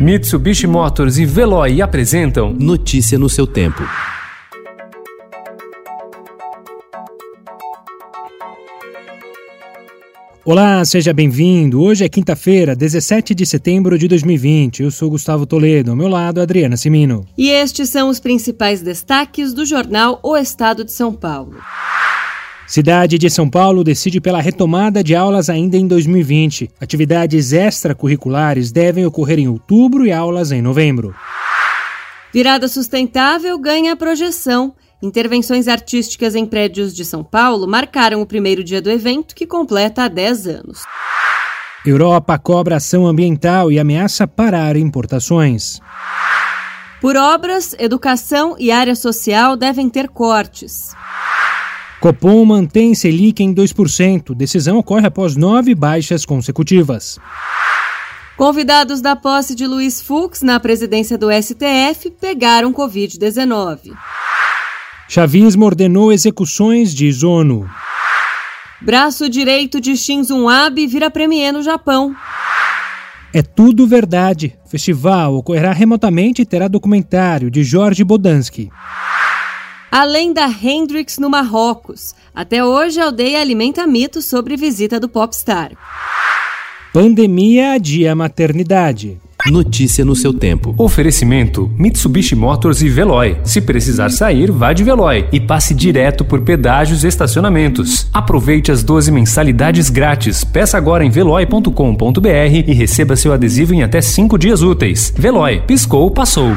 Mitsubishi Motors e Veloy apresentam Notícia no seu tempo. Olá, seja bem-vindo. Hoje é quinta-feira, 17 de setembro de 2020. Eu sou Gustavo Toledo, ao meu lado, Adriana Simino. E estes são os principais destaques do jornal O Estado de São Paulo. Cidade de São Paulo decide pela retomada de aulas ainda em 2020. Atividades extracurriculares devem ocorrer em outubro e aulas em novembro. Virada sustentável ganha projeção. Intervenções artísticas em prédios de São Paulo marcaram o primeiro dia do evento, que completa há 10 anos. Europa cobra ação ambiental e ameaça parar importações. Por obras, educação e área social devem ter cortes. Copom mantém Selic em 2%. Decisão ocorre após nove baixas consecutivas. Convidados da posse de Luiz Fux na presidência do STF pegaram Covid-19. Chavismo ordenou execuções de Zono. Braço direito de Shinzo Abe vira premier no Japão. É tudo verdade. Festival ocorrerá remotamente e terá documentário de Jorge Bodansky além da Hendrix no Marrocos. Até hoje, a aldeia alimenta mitos sobre visita do popstar. Pandemia adia maternidade. Notícia no seu tempo. Oferecimento: Mitsubishi Motors e Veloy. Se precisar sair, vá de Veloy e passe direto por pedágios e estacionamentos. Aproveite as 12 mensalidades grátis. Peça agora em veloy.com.br e receba seu adesivo em até 5 dias úteis. Veloy, piscou, passou.